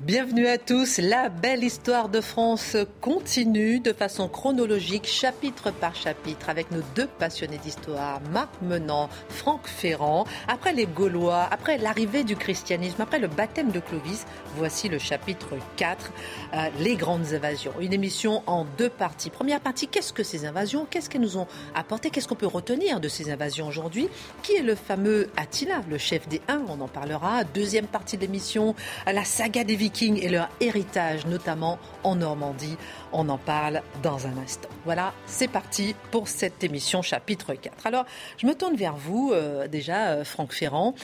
Bienvenue à tous. La belle histoire de France continue de façon chronologique, chapitre par chapitre, avec nos deux passionnés d'histoire, Marc Menant, Franck Ferrand. Après les Gaulois, après l'arrivée du christianisme, après le baptême de Clovis, voici le chapitre 4, euh, les grandes invasions. Une émission en deux parties. Première partie, qu'est-ce que ces invasions? Qu'est-ce qu'elles nous ont apporté? Qu'est-ce qu'on peut retenir de ces invasions aujourd'hui? Qui est le fameux Attila, le chef des Huns? On en parlera. Deuxième partie de l'émission, la saga des et leur héritage, notamment en Normandie. On en parle dans un instant. Voilà, c'est parti pour cette émission chapitre 4. Alors, je me tourne vers vous, euh, déjà, euh, Franck Ferrand.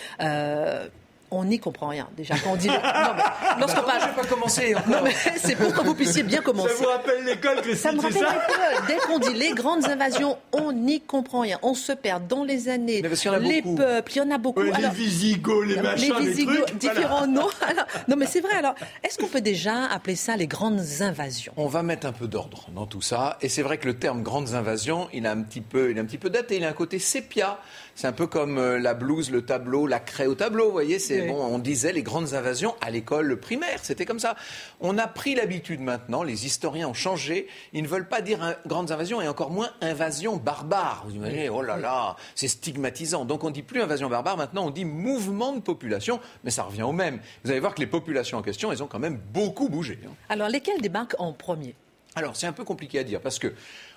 On n'y comprend rien. Déjà, quand on dit. Non, mais lorsqu'on bah, parle. pas commencer. Non, mais c'est pour que vous puissiez bien commencer. Ça vous rappelle l'école, Ça me rappelle l'école. Dès qu'on dit les grandes invasions, on n'y comprend rien. On se perd dans les années. Mais parce y en a les beaucoup. peuples, il y en a beaucoup. les Visigoths, les machins, les, Visigoths, trucs, différents noms. non, mais c'est vrai. Alors, est-ce qu'on peut déjà appeler ça les grandes invasions? On va mettre un peu d'ordre dans tout ça. Et c'est vrai que le terme grandes invasions, il a un petit peu, il a un petit peu daté. Il a un côté sépia. C'est un peu comme euh, la blouse, le tableau, la craie au tableau. Vous voyez, c'est bon. On disait les grandes invasions à l'école primaire. C'était comme ça. On a pris l'habitude maintenant. Les historiens ont changé. Ils ne veulent pas dire grandes invasions et encore moins invasion barbare. Vous imaginez Oh là là, c'est stigmatisant. Donc on dit plus invasion barbare. Maintenant, on dit mouvement de population. Mais ça revient au même. Vous allez voir que les populations en question, elles ont quand même beaucoup bougé. Hein. Alors lesquelles débarquent en premier? Alors, c'est un peu compliqué à dire parce que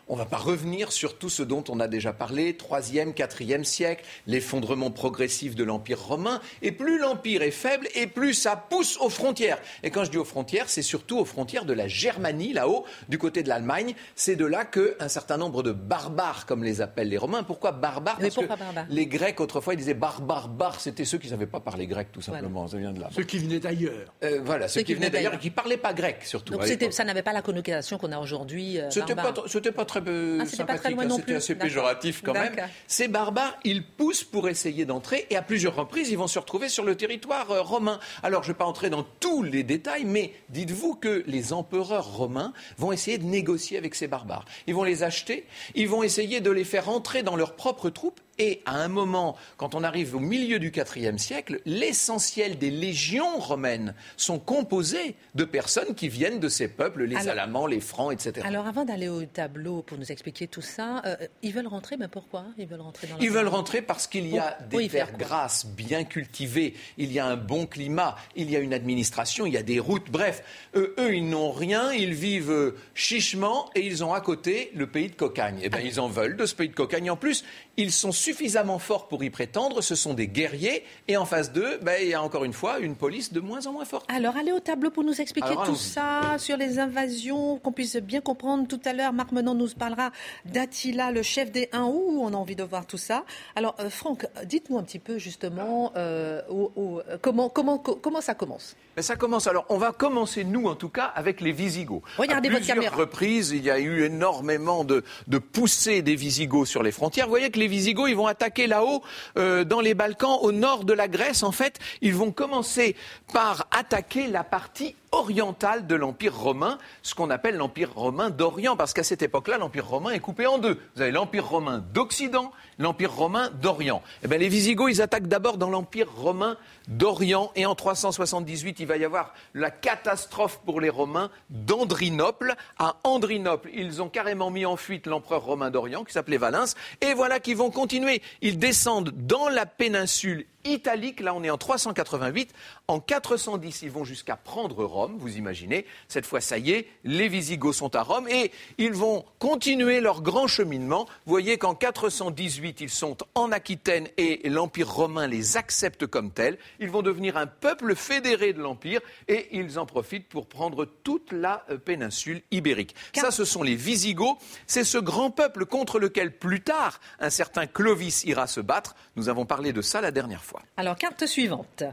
on ne va pas revenir sur tout ce dont on a déjà parlé, 3e, 4e siècle, l'effondrement progressif de l'Empire romain. Et plus l'Empire est faible, et plus ça pousse aux frontières. Et quand je dis aux frontières, c'est surtout aux frontières de la Germanie, là-haut, du côté de l'Allemagne. C'est de là qu'un certain nombre de barbares, comme les appellent les Romains. Pourquoi barbares? Parce que les Grecs, autrefois, ils disaient barbares, bar, c'était ceux qui ne savaient pas parler grec, tout simplement. Ça vient de là. Ceux qui venaient d'ailleurs. Euh, voilà, ceux, qui, venaient d'ailleurs et qui ne parlaient pas grec, surtout. Donc ça n'avait pas la connotation qu'on a aujourd'hui. Euh, c'était pas, pas très ah, sympathique, hein, c'était assez péjoratif quand même. Ces barbares, ils poussent pour essayer d'entrer et à plusieurs reprises, ils vont se retrouver sur le territoire euh, romain. Alors, je ne vais pas entrer dans tous les détails, mais dites-vous que les empereurs romains vont essayer de négocier avec ces barbares. Ils vont les acheter, ils vont essayer de les faire entrer dans leurs propres troupes et à un moment, quand on arrive au milieu du IVe siècle, l'essentiel des légions romaines sont composées de personnes qui viennent de ces peuples, les Alamans, les Francs, etc. Alors avant d'aller au tableau pour nous expliquer tout ça, euh, ils veulent rentrer, mais pourquoi Ils veulent rentrer dans Ils veulent rentrer parce qu'il y a des terres grasses bien cultivées, il y a un bon climat, il y a une administration, il y a des routes, bref. eux, ils n'ont rien, ils vivent euh, chichement et ils ont à côté le pays de Cocagne. Eh bien, ils en veulent de ce pays de Cocagne. En plus, ils sont suffisamment forts pour y prétendre, ce sont des guerriers, et en face d'eux, ben, il y a encore une fois une police de moins en moins forte. Alors, allez au tableau pour nous expliquer tout ça, sur les invasions, qu'on puisse bien comprendre. Tout à l'heure, Marc Menon nous parlera d'Attila, le chef des Huns, on a envie de voir tout ça? Alors, euh, Franck, dites-nous un petit peu justement euh, comment, comment, comment ça commence? Mais ça commence, alors on va commencer, nous en tout cas, avec les Visigoths. Regardez à votre caméra. reprises, il y a eu énormément de, de poussées des Visigoths sur les frontières. Vous voyez que les Visigoths, ils vont attaquer là-haut, euh, dans les Balkans, au nord de la Grèce. En fait, ils vont commencer par attaquer la partie orientale de l'Empire romain, ce qu'on appelle l'Empire romain d'Orient, parce qu'à cette époque-là, l'Empire romain est coupé en deux. Vous avez l'Empire romain d'Occident, l'Empire romain d'Orient. Eh bien, les Visigoths, ils attaquent d'abord dans l'Empire romain d'Orient, et en 378, il va y avoir la catastrophe pour les Romains d'Andrinople. À Andrinople, ils ont carrément mis en fuite l'empereur romain d'Orient, qui s'appelait Valens, et voilà qu'ils vont continuer. Ils descendent dans la péninsule italique. Là, on est en 388. En 410, ils vont jusqu'à prendre Rome, vous imaginez. Cette fois, ça y est, les Visigoths sont à Rome et ils vont continuer leur grand cheminement. Vous voyez qu'en 418, ils sont en Aquitaine et l'Empire romain les accepte comme tels. Ils vont devenir un peuple fédéré de l'Empire et ils en profitent pour prendre toute la euh, péninsule ibérique. Ça, ce sont les Visigoths. C'est ce grand peuple contre lequel plus tard un certain Clovis ira se battre. Nous avons parlé de ça la dernière fois. Alors, carte suivante.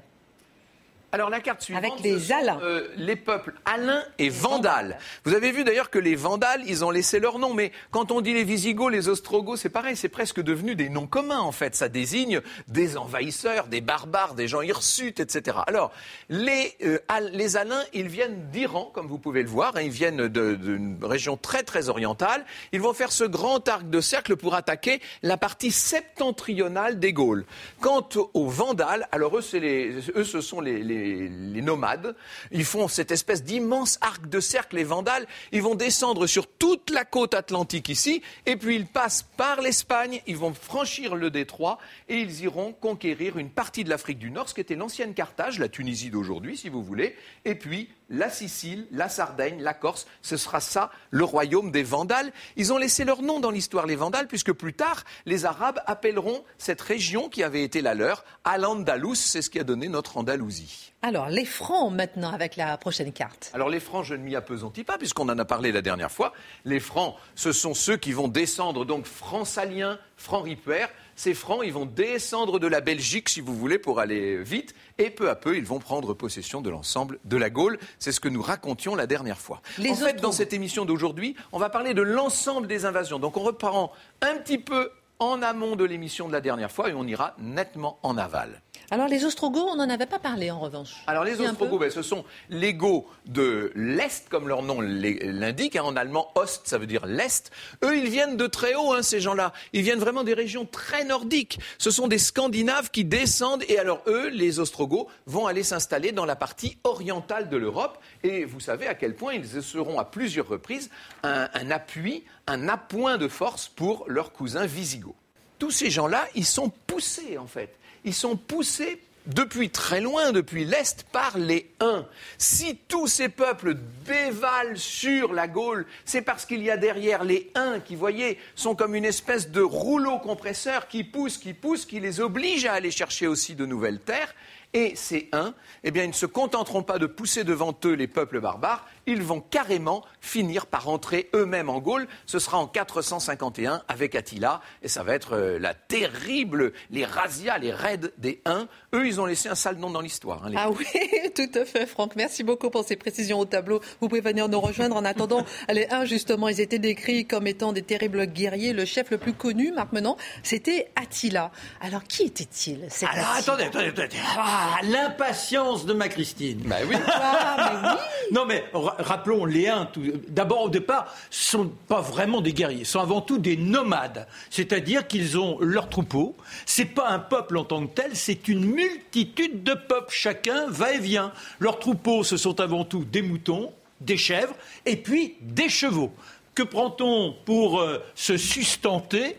Alors la carte suivante, Avec les Alains. Euh, les peuples Alains et Vandales. Vous avez vu d'ailleurs que les Vandales, ils ont laissé leur nom, mais quand on dit les Visigoths, les Ostrogoths, c'est pareil, c'est presque devenu des noms communs en fait. Ça désigne des envahisseurs, des barbares, des gens hirsutes, etc. Alors les, euh, les Alains, ils viennent d'Iran, comme vous pouvez le voir, hein, ils viennent d'une région très très orientale. Ils vont faire ce grand arc de cercle pour attaquer la partie septentrionale des Gaules. Quant aux Vandales, alors eux, les, eux ce sont les, les, les, nomades. Ils font cette espèce d'immense arc de cercle, les Vandales. Ils vont descendre sur toute la côte atlantique ici, et puis ils passent par l'Espagne, ils vont franchir le détroit, et ils iront conquérir une partie de l'Afrique du Nord, ce qui était l'ancienne Carthage, la Tunisie d'aujourd'hui, si vous voulez, et puis la Sicile, la Sardaigne, la Corse, ce sera ça le royaume des Vandales. Ils ont laissé leur nom dans l'histoire, les Vandales, puisque plus tard, les Arabes appelleront cette région qui avait été la leur Al-Andalus, c'est ce qui a donné notre Andalousie. Alors, les Francs maintenant avec la prochaine carte. Alors, les Francs, je ne m'y appesantis pas, puisqu'on en a parlé la dernière fois. Les Francs, ce sont ceux qui vont descendre, donc francs-saliens, francs-ripouères. Ces Francs, ils vont descendre de la Belgique, si vous voulez, pour aller vite, et peu à peu, ils vont prendre possession de l'ensemble de la Gaule. C'est ce que nous racontions la dernière fois. en fait, dans cette émission d'aujourd'hui, on va parler de l'ensemble des invasions. Donc, on reprend un petit peu en amont de l'émission de la dernière fois et on ira nettement en aval. Alors les Ostrogoths, on n'en avait pas parlé en revanche. Alors les Ostrogoths, ben, ce sont les Goths de l'Est, comme leur nom l'indique. Hein, en allemand, Ost, ça veut dire l'Est. Eux, ils viennent de très haut, hein, ces gens-là. Ils viennent vraiment des régions très nordiques. Ce sont des Scandinaves qui descendent. Et alors eux, les Ostrogoths, vont aller s'installer dans la partie orientale de l'Europe. Et vous savez à quel point ils seront à plusieurs reprises un, un appui, un appoint de force pour leurs cousins visigoths. Tous ces gens-là, ils sont poussés en fait ils sont poussés depuis très loin, depuis l'Est, par les Huns. Si tous ces peuples dévalent sur la Gaule, c'est parce qu'il y a derrière les Huns qui, voyez, sont comme une espèce de rouleau compresseur qui pousse, qui pousse, qui les oblige à aller chercher aussi de nouvelles terres. Et ces Huns, eh bien, ils ne se contenteront pas de pousser devant eux les peuples barbares, ils vont carrément finir par entrer eux-mêmes en Gaule. Ce sera en 451 avec Attila, et ça va être euh, la terrible, les razzias, les raids des Huns. Eux, ils ont laissé un sale nom dans l'histoire. Hein, ah oui, tout à fait, Franck. Merci beaucoup pour ces précisions au tableau. Vous pouvez venir nous rejoindre. En attendant, les Huns, justement, ils étaient décrits comme étant des terribles guerriers. Le chef le plus connu, Marc Menant, c'était Attila. Alors, qui était-il Alors, attendez, attendez, attendez. Ah, l'impatience de ma Christine. Bah oui. Ah, mais oui. non, mais rappelons, les Huns, d'abord au départ, sont pas vraiment des guerriers, sont avant tout des nomades, c'est-à-dire qu'ils ont leur troupeau. C'est pas un peuple en tant que tel, c'est une multitude de peuples. Chacun va et vient. Leurs troupeaux, ce sont avant tout des moutons, des chèvres et puis des chevaux. Que prend-on pour euh, se sustenter?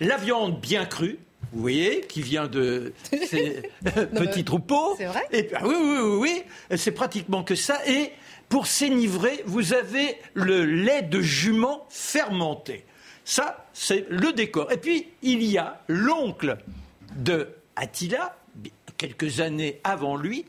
La viande bien crue, vous voyez, qui vient de ces petits troupeaux. C'est vrai et, oui, oui, oui, oui. c'est pratiquement que ça. Et pour s'énivrer, vous avez le lait de jument fermenté. Ça, c'est le décor. Et puis, il y a l'oncle de Attila, quelques années avant lui,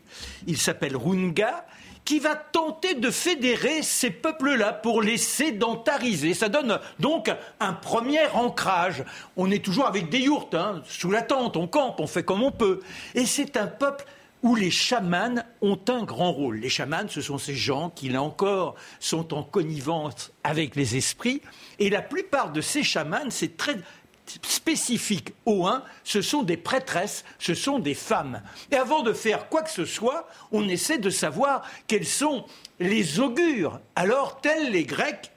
il s'appelle Runga, qui va tenter de fédérer ces peuples-là pour les sédentariser. Ça donne donc un premier ancrage. On est toujours avec des yourtes, hein, sous la tente, on campe, on fait comme on peut. Et c'est un peuple où les chamans ont un grand rôle. Les chamans, ce sont ces gens qui, là encore, sont en connivence avec les esprits. Et la plupart de ces chamans, c'est très spécifique au 1, ce sont des prêtresses, ce sont des femmes. Et avant de faire quoi que ce soit, on essaie de savoir quels sont les augures. Alors, tels les Grecs,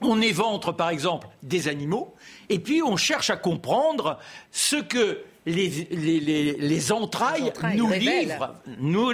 on éventre par exemple des animaux, et puis on cherche à comprendre ce que les, entrailles, nous livrent, nous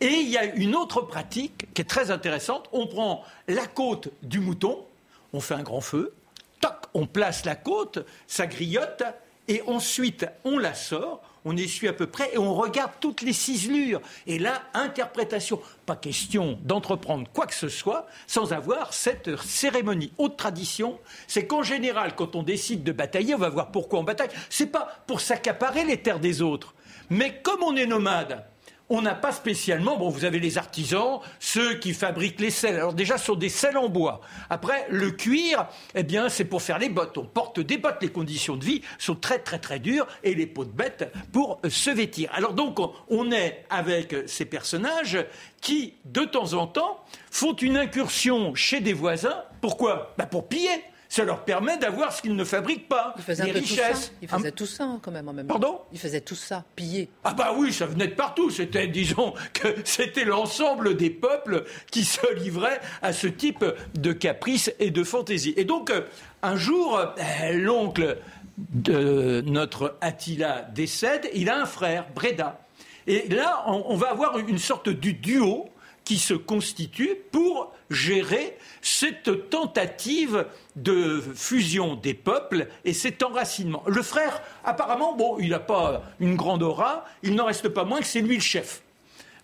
Et il y a une autre pratique qui est très intéressante. On prend la côte du mouton, on fait un grand feu, toc, on place la côte, ça griotte, et ensuite on la sort, on essuie à peu près et on regarde toutes les ciselures. Et là, interprétation. Pas question d'entreprendre quoi que ce soit sans avoir cette cérémonie. Autre tradition, c'est qu'en général, quand on décide de batailler, on va voir pourquoi on bataille. C'est pas pour s'accaparer les terres des autres. Mais comme on est nomade, on n'a pas spécialement. Bon, vous avez les artisans, ceux qui fabriquent les selles. Alors déjà, ce sont des selles en bois. Après, le cuir, eh bien, c'est pour faire les bottes. On porte des bottes. Les conditions de vie sont très, très, très dures et les peaux de bête pour se vêtir. Alors donc, on est avec ces personnages qui, de temps en temps, font une incursion chez des voisins. Pourquoi? Bah Pour piller ça leur permet d'avoir ce qu'ils ne fabriquent pas, les richesses. Ils faisaient tout ça quand même en même temps. Pardon Ils faisaient tout ça, piller. Ah bah oui, ça venait de partout. C'était, disons, que c'était l'ensemble des peuples qui se livraient à ce type de caprices et de fantaisie. Et donc, euh, un jour, euh, l'oncle de notre Attila décède. Il a un frère, Breda. Et là, on va avoir une sorte de duo qui se constitue pour gérer cette tentative de fusion des peuples et cet enracinement. Le frère, apparemment, bon, il n'a pas une grande aura, il n'en reste pas moins que c'est lui le chef.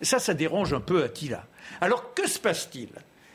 Ça, ça dérange un peu Attila. Alors, que se passe-t-il?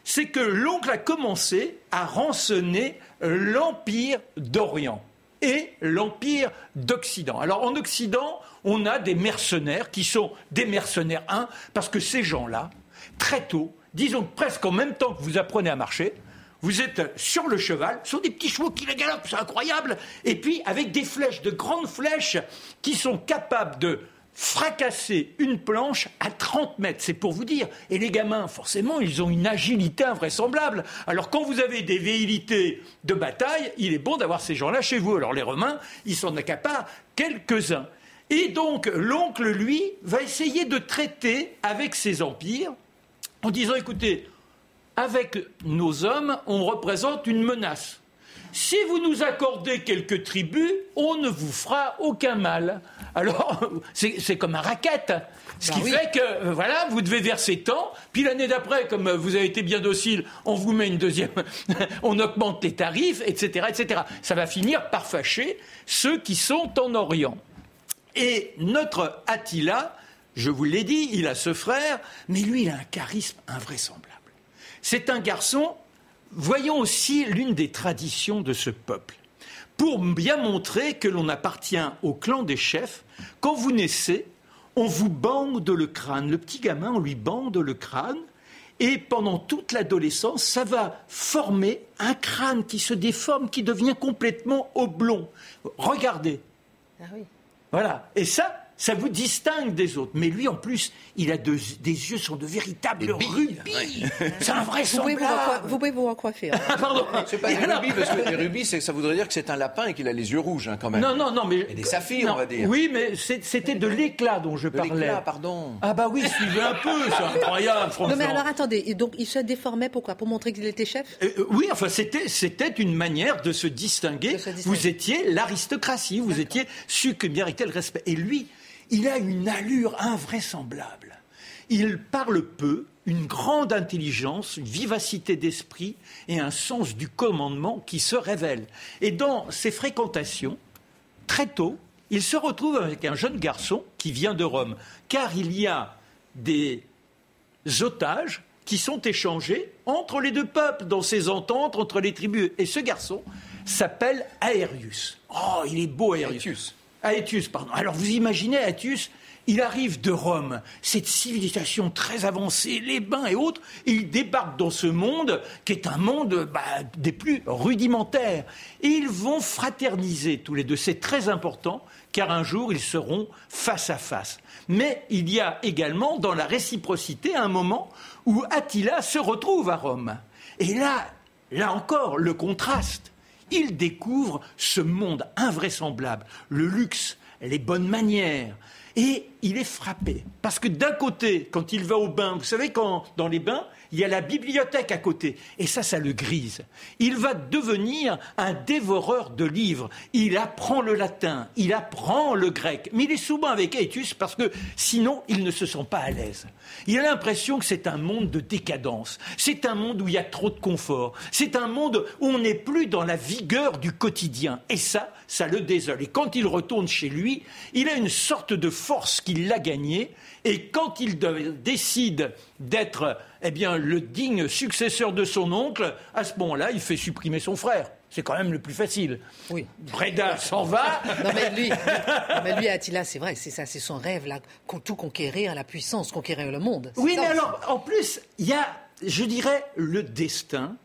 C'est que l'oncle a commencé à rançonner l'Empire d'Orient et l'Empire d'Occident. Alors, en Occident, on a des mercenaires qui sont des mercenaires, un, parce que ces gens-là, très tôt, disons presque en même temps que vous apprenez à marcher, vous êtes sur le cheval, sont des petits chevaux qui les galopent, c'est incroyable, et puis avec des flèches, de grandes flèches, qui sont capables de fracasser une planche à 30 mètres, c'est pour vous dire. Et les gamins, forcément, ils ont une agilité invraisemblable. Alors quand vous avez des véhilités de bataille, il est bon d'avoir ces gens-là chez vous. Alors les Romains, ils s'en accaparent quelques-uns. Et donc l'oncle, lui, va essayer de traiter avec ces empires en disant écoutez, avec nos hommes, on représente une menace. Si vous nous accordez quelques tribus, on ne vous fera aucun mal. Alors, c'est comme un racket. Ce qui bah fait que, euh, voilà, vous devez verser tant, puis l'année d'après, comme vous avez été bien docile, on vous met une deuxième, on augmente les tarifs, etc., etc. Ça va finir par fâcher ceux qui sont en Orient. Et notre Attila, je vous l'ai dit, il a ce frère, mais lui, il a un charisme invraisemblable. C'est un garçon, voyons aussi l'une des traditions de ce peuple. Pour bien montrer que l'on appartient au clan des chefs, quand vous naissez, on vous bande le crâne. Le petit gamin, on lui bande le crâne. Et pendant toute l'adolescence, ça va former un crâne qui se déforme, qui devient complètement oblong. Regardez. Ah oui. Voilà. Et ça, ça vous distingue des autres. Mais lui, en plus, il a des yeux sont de véritables rubis. C'est un vrai vous, vous pouvez vous recoiffer. Hein. Pardon. C'est pas des rubis, parce que les rubis, ça voudrait dire que c'est un lapin et qu'il a les yeux rouges, hein, quand même. Non, non, non, mais. Et des saphirs, on va dire. Oui, mais c'était de l'éclat dont je parlais. L'éclat, pardon. Ah, bah oui, suivez un peu, c'est incroyable, franchement. Non, mais alors attendez, donc il se déformait pourquoi? Pour montrer qu'il était chef? Euh, euh, Oui, enfin, c'était une manière de se distinguer. Vous étiez l'aristocratie, vous étiez celui qui méritait le respect. Et lui, il a une allure invraisemblable. Il parle peu, une grande intelligence, une vivacité d'esprit et un sens du commandement qui se révèlent. Et dans ses fréquentations, très tôt, il se retrouve avec un jeune garçon qui vient de Rome, car il y a des otages qui sont échangés entre les deux peuples dans ces ententes entre les tribus. Et ce garçon s'appelle Aérius. Oh, il est beau Aérius. Aetius, pardon. Alors vous imaginez Aetius, il arrive de Rome, cette civilisation très avancée, les bains et autres, et il débarque dans ce monde qui est un monde bah, des plus rudimentaires. Et ils vont fraterniser tous les deux. C'est très important, car un jour ils seront face à face. Mais il y a également dans la réciprocité un moment où Attila se retrouve à Rome. Et là, là encore, le contraste il découvre ce monde invraisemblable, le luxe, les bonnes manières. Et il est frappé. Parce que d'un côté, quand il va au bain, vous savez, quand dans les bains, il y a la bibliothèque à côté. Et ça, ça le grise. Il va devenir un dévoreur de livres. Il apprend le latin, il apprend le grec. Mais il est souvent avec Aetius parce que sinon, il ne se sent pas à l'aise. Il a l'impression que c'est un monde de décadence. C'est un monde où il y a trop de confort. C'est un monde où on n'est plus dans la vigueur du quotidien. Et ça, ça le désole. Et quand il retourne chez lui, il a une sorte de force qui l'a gagné. Et quand il décide d'être eh bien, le digne successeur de son oncle, à ce moment-là, il fait supprimer son frère. c'est quand même le plus facile. Oui. Breda s'en va. Non mais lui, non, mais lui Attila, c'est vrai, c'est ça, c'est son rêve là, tout conquérir, la puissance, conquérir le monde. Oui, ça mais alors, en plus, il y a, je dirais, le destin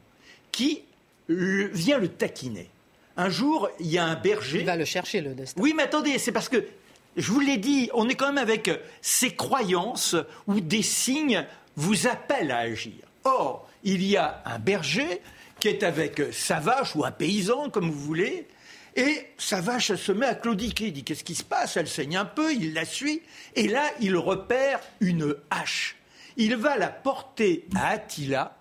qui le- vient le taquiner. Un jour, il y a un berger. il va le chercher le destin. Oui, mais attendez, c'est parce que, je vous l'ai dit, on est quand même avec ces croyances où des signes vous appellent à agir. Or, il y a un berger qui est avec sa vache ou un paysan, comme vous voulez, et sa vache se met à claudiquer. Il dit Qu'est-ce qui se passe? Elle saigne un peu, il la suit, et là, il repère une hache. Il va la porter à Attila,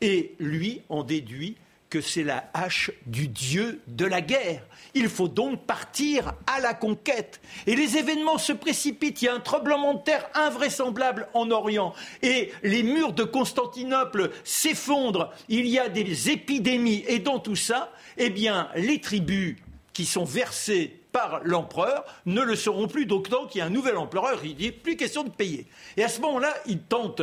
et lui en déduit que c'est la hache du dieu de la guerre. Il faut donc partir à la conquête. Et les événements se précipitent. Il y a un tremblement de terre invraisemblable en Orient. Et les murs de Constantinople s'effondrent. Il y a des épidémies. Et dans tout ça, eh bien, les tribus qui sont versées par l'empereur ne le seront plus. Donc, tant qu'il y a un nouvel empereur, il dit plus question de payer. Et à ce moment-là, il tente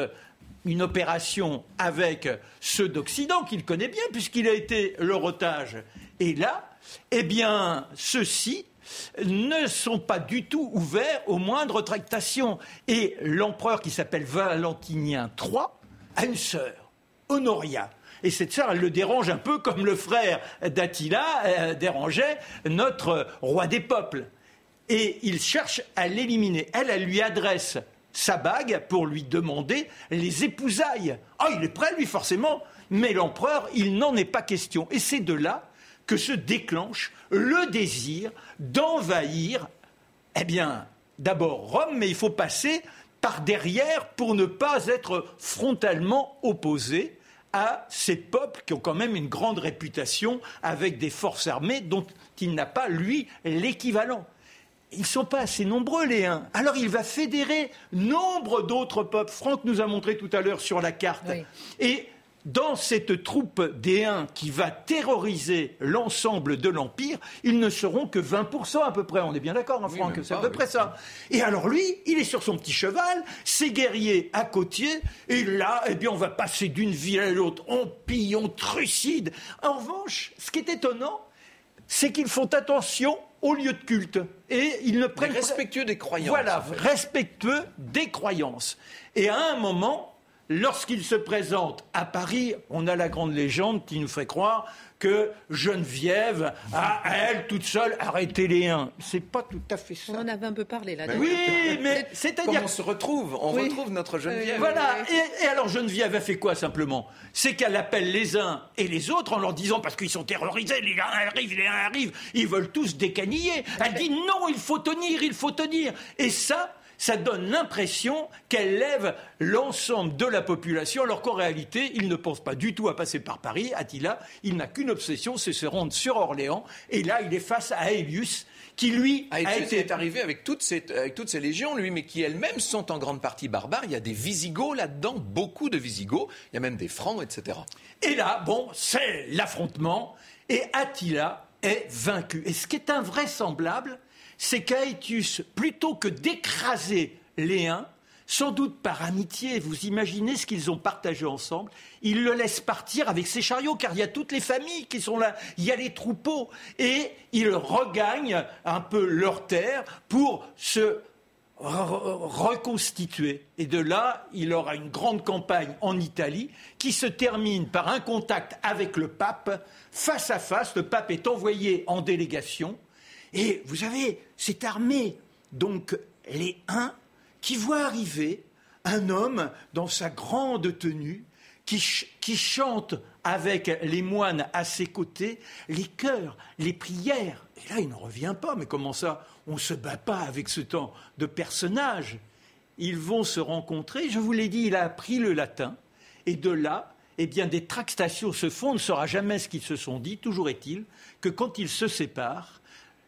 une opération avec ceux d'Occident qu'il connaît bien, puisqu'il a été leur otage. Et là, eh bien, ceux-ci ne sont pas du tout ouverts aux moindres tractations. Et l'empereur qui s'appelle Valentinien III a une sœur, Honoria. Et cette sœur, elle le dérange un peu comme le frère d'Attila euh, dérangeait notre roi des peuples. Et il cherche à l'éliminer. Elle, elle lui adresse sa bague pour lui demander les épousailles. Ah, il est prêt, lui, forcément. Mais l'empereur, il n'en est pas question. Et c'est de là que se déclenche le désir d'envahir, eh bien, d'abord Rome, mais il faut passer par derrière pour ne pas être frontalement opposé à ces peuples qui ont quand même une grande réputation avec des forces armées dont il n'a pas, lui, l'équivalent. Ils ne sont pas assez nombreux, les uns. Alors il va fédérer nombre d'autres peuples. Franck nous a montré tout à l'heure sur la carte. Oui. Et dans cette troupe des Huns qui va terroriser l'ensemble de l'Empire, ils ne seront que 20% à peu près. On est bien d'accord, hein, Franck C'est à peu oui. près ça. Et alors lui, il est sur son petit cheval, ses guerriers à côtier, et là, eh bien, on va passer d'une ville à l'autre. On pille, on trucide. En revanche, ce qui est étonnant, c'est qu'ils font attention aux lieux de culte. Et ils ne prennent respectueux des croyances, Voilà, en fait. respectueux des croyances. Et à un moment, lorsqu'il se présente à Paris, on a la grande légende qui nous fait croire que Geneviève a, elle, toute seule, arrêté les uns. C'est pas tout à fait ça. On en avait un peu parlé là. Oui, mais c'est-à-dire on se retrouve, on Oui. retrouve notre Geneviève. voilà. Et, et alors Geneviève a fait quoi simplement? C'est qu'elle appelle les uns et les autres en leur disant parce qu'ils sont terrorisés, les uns arrivent, les uns arrivent, ils veulent tous décaniller. Elle dit non, il faut tenir, il faut tenir. Et ça. Ça donne l'impression qu'elle lève l'ensemble de la population, alors qu'en réalité, il ne pense pas du tout à passer par Paris. Attila, il n'a qu'une obsession, c'est se rendre sur Orléans. Et là, il est face à Aelius, qui lui Ah, a été est arrivé avec toutes, ces, avec toutes ces légions, lui, mais qui elles-mêmes sont en grande partie barbares. Il y a des Visigoths là-dedans, beaucoup de Visigoths. Il y a même des Francs, etc. Et là, bon, c'est l'affrontement, et Attila est vaincu. Et ce qui est invraisemblable, c'est qu'Aetius, plutôt que d'écraser les sans doute par amitié, vous imaginez ce qu'ils ont partagé ensemble, il le laisse partir avec ses chariots, car il y a toutes les familles qui sont là, il y a les troupeaux, et il regagne un peu leur terre pour se re- reconstituer. Et de là, il aura une grande campagne en Italie qui se termine par un contact avec le pape, face à face. Le pape est envoyé en délégation. Et vous avez cette armée, donc les Huns, qui voit arriver un homme dans sa grande tenue, qui, ch- qui chante avec les moines à ses côtés les chœurs, les prières. Et là, il n'en revient pas. Mais comment ça? On ne se bat pas avec ce temps de personnages. Ils vont se rencontrer. Je vous l'ai dit, il a appris le latin. Et de là, eh bien, des tractations se font. On ne saura jamais ce qu'ils se sont dit. Toujours est-il que quand ils se séparent,